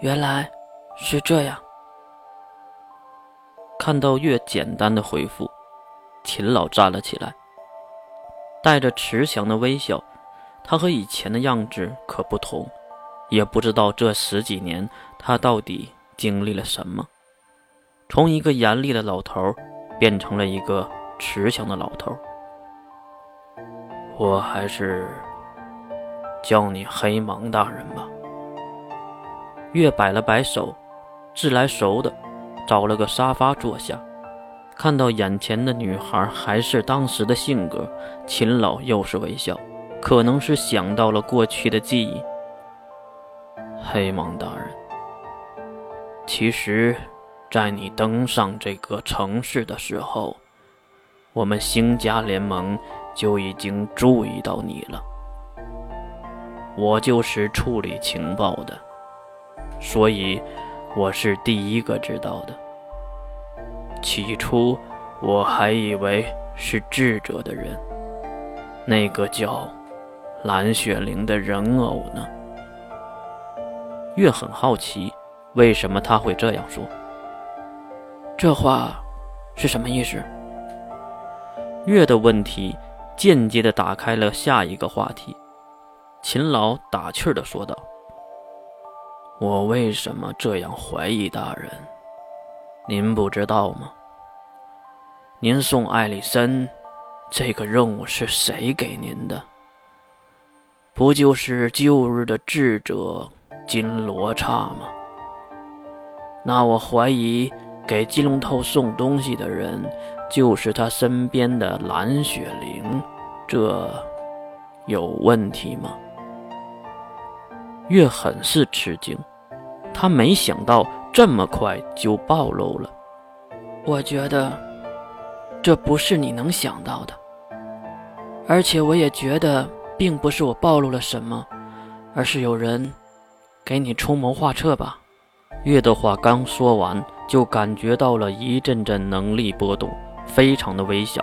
原来是这样。看到越简单的回复，秦老站了起来，带着慈祥的微笑。他和以前的样子可不同，也不知道这十几年他到底经历了什么，从一个严厉的老头变成了一个慈祥的老头。我还是叫你黑芒大人吧。月摆了摆手，自来熟的找了个沙发坐下，看到眼前的女孩还是当时的性格，秦老又是微笑。可能是想到了过去的记忆，黑芒大人。其实，在你登上这个城市的时候，我们星家联盟就已经注意到你了。我就是处理情报的，所以我是第一个知道的。起初，我还以为是智者的人，那个叫……蓝雪玲的人偶呢？月很好奇，为什么他会这样说？这话是什么意思？月的问题间接的打开了下一个话题。秦老打趣的说道：“我为什么这样怀疑大人？您不知道吗？您送艾丽森这个任务是谁给您的？”不就是旧日的智者金罗刹吗？那我怀疑给金龙头送东西的人就是他身边的蓝雪灵，这有问题吗？月很是吃惊，他没想到这么快就暴露了。我觉得这不是你能想到的，而且我也觉得。并不是我暴露了什么，而是有人给你出谋划策吧？月的话刚说完，就感觉到了一阵阵能力波动，非常的微小，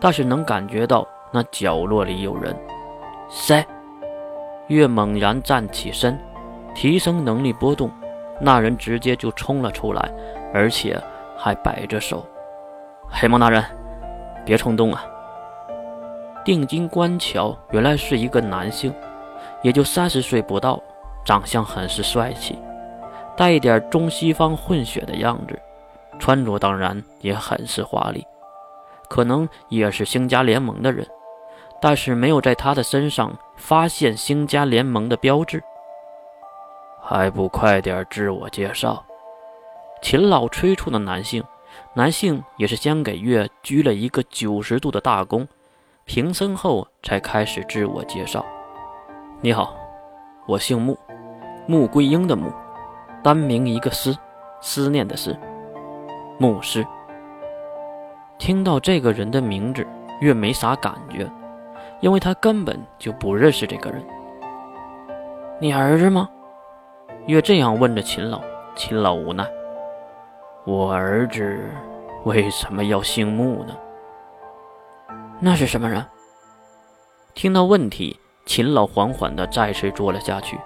但是能感觉到那角落里有人。谁？月猛然站起身，提升能力波动，那人直接就冲了出来，而且还摆着手。黑猫大人，别冲动啊！定睛观瞧，原来是一个男性，也就三十岁不到，长相很是帅气，带一点中西方混血的样子，穿着当然也很是华丽，可能也是星家联盟的人，但是没有在他的身上发现星家联盟的标志，还不快点自我介绍！秦老催促的男性，男性也是先给月鞠了一个九十度的大躬。平身后，才开始自我介绍。你好，我姓穆，穆桂英的穆，单名一个思，思念的思，牧师。听到这个人的名字，越没啥感觉，因为他根本就不认识这个人。你儿子吗？越这样问着秦老，秦老无奈。我儿子为什么要姓穆呢？那是什么人？听到问题，秦老缓缓地再次坐了下去，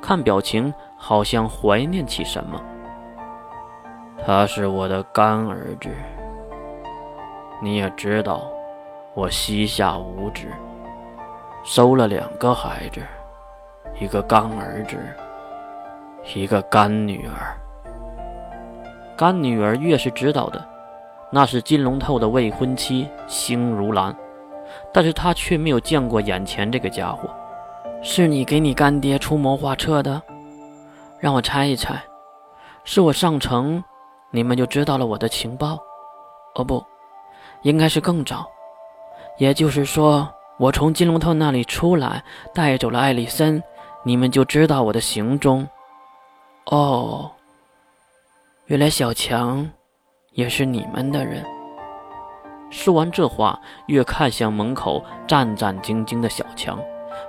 看表情好像怀念起什么。他是我的干儿子。你也知道，我膝下无子，收了两个孩子，一个干儿子，一个干女儿。干女儿越是知道的。那是金龙透的未婚妻星如兰，但是他却没有见过眼前这个家伙。是你给你干爹出谋划策的？让我猜一猜，是我上城，你们就知道了我的情报？哦不，应该是更早。也就是说，我从金龙透那里出来，带走了艾丽森，你们就知道我的行踪。哦，原来小强。也是你们的人。说完这话，越看向门口战战兢兢的小强。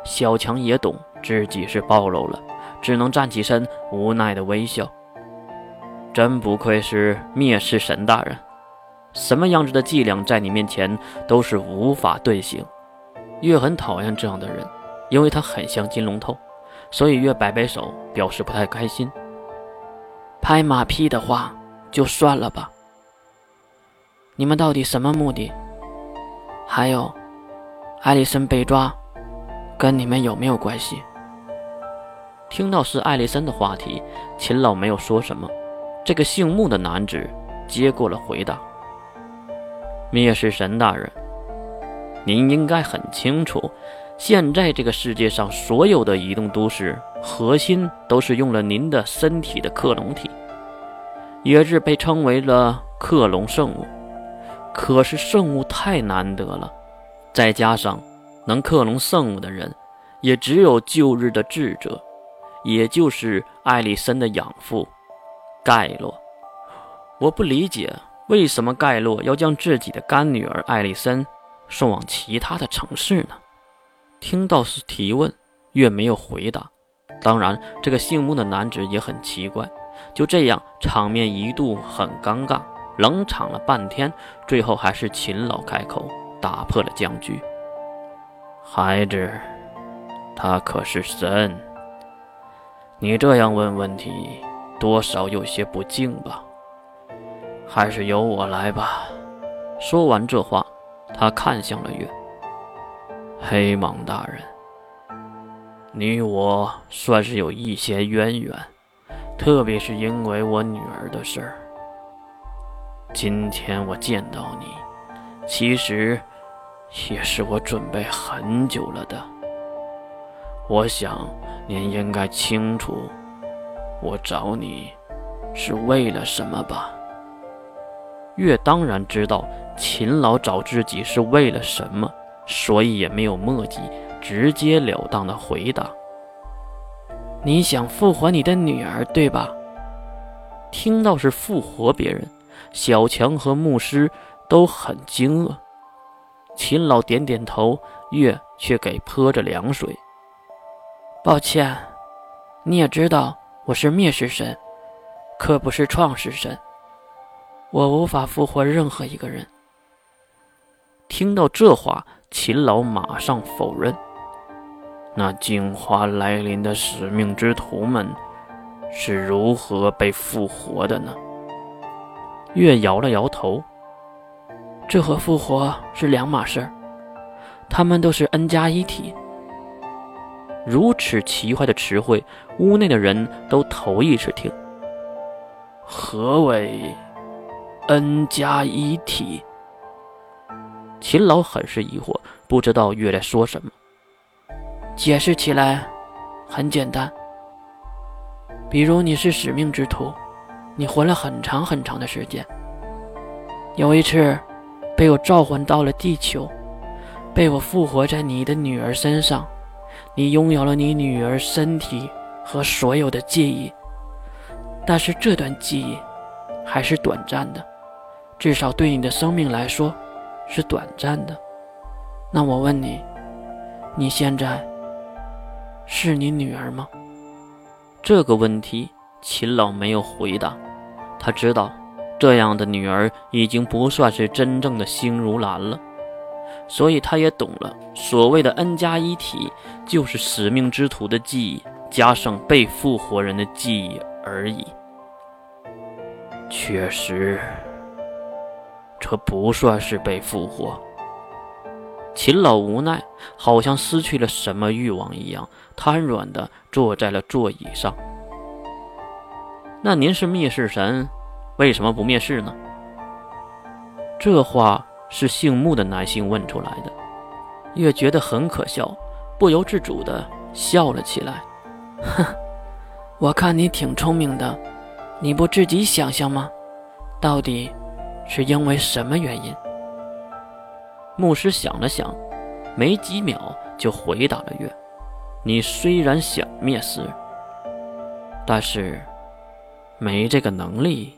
小强也懂自己是暴露了，只能站起身，无奈的微笑。真不愧是灭世神大人，什么样子的伎俩在你面前都是无法兑行。越很讨厌这样的人，因为他很像金龙头，所以越摆摆手，表示不太开心。拍马屁的话就算了吧。你们到底什么目的？还有，艾丽森被抓，跟你们有没有关系？听到是艾丽森的话题，秦老没有说什么。这个姓穆的男子接过了回答：“灭世神大人，您应该很清楚，现在这个世界上所有的移动都市核心都是用了您的身体的克隆体，也是被称为了克隆圣物。可是圣物太难得了，再加上能克隆圣物的人，也只有旧日的智者。”也就是艾丽森的养父盖洛，我不理解为什么盖洛要将自己的干女儿艾丽森送往其他的城市呢？听到是提问，越没有回答。当然，这个姓穆的男子也很奇怪。就这样，场面一度很尴尬，冷场了半天。最后还是秦老开口，打破了僵局：“孩子，他可是神。”你这样问问题，多少有些不敬吧？还是由我来吧。说完这话，他看向了月。黑蟒大人，你我算是有一些渊源，特别是因为我女儿的事儿。今天我见到你，其实也是我准备很久了的。我想。您应该清楚，我找你是为了什么吧？月当然知道秦老找自己是为了什么，所以也没有墨迹，直截了当的回答：“你想复活你的女儿，对吧？”听到是复活别人，小强和牧师都很惊愕。秦老点点头，月却给泼着凉水。抱歉，你也知道我是灭世神，可不是创世神。我无法复活任何一个人。听到这话，秦老马上否认。那净化来临的使命之徒们是如何被复活的呢？月摇了摇头。这和复活是两码事儿。他们都是 N 加一体。如此奇怪的词汇，屋内的人都头一次听。何为 N 加一体？秦老很是疑惑，不知道月在说什么。解释起来很简单，比如你是使命之徒，你活了很长很长的时间。有一次，被我召唤到了地球，被我复活在你的女儿身上。你拥有了你女儿身体和所有的记忆，但是这段记忆还是短暂的，至少对你的生命来说是短暂的。那我问你，你现在是你女儿吗？这个问题，秦老没有回答。他知道，这样的女儿已经不算是真正的星如兰了。所以他也懂了，所谓的 N 加一体，就是使命之徒的记忆加上被复活人的记忆而已。确实，这不算是被复活。秦老无奈，好像失去了什么欲望一样，瘫软地坐在了座椅上。那您是灭世神，为什么不灭世呢？这话。是姓穆的男性问出来的，越觉得很可笑，不由自主地笑了起来。哼，我看你挺聪明的，你不自己想想吗？到底是因为什么原因？牧师想了想，没几秒就回答了月：“你虽然想灭世，但是没这个能力，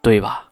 对吧？”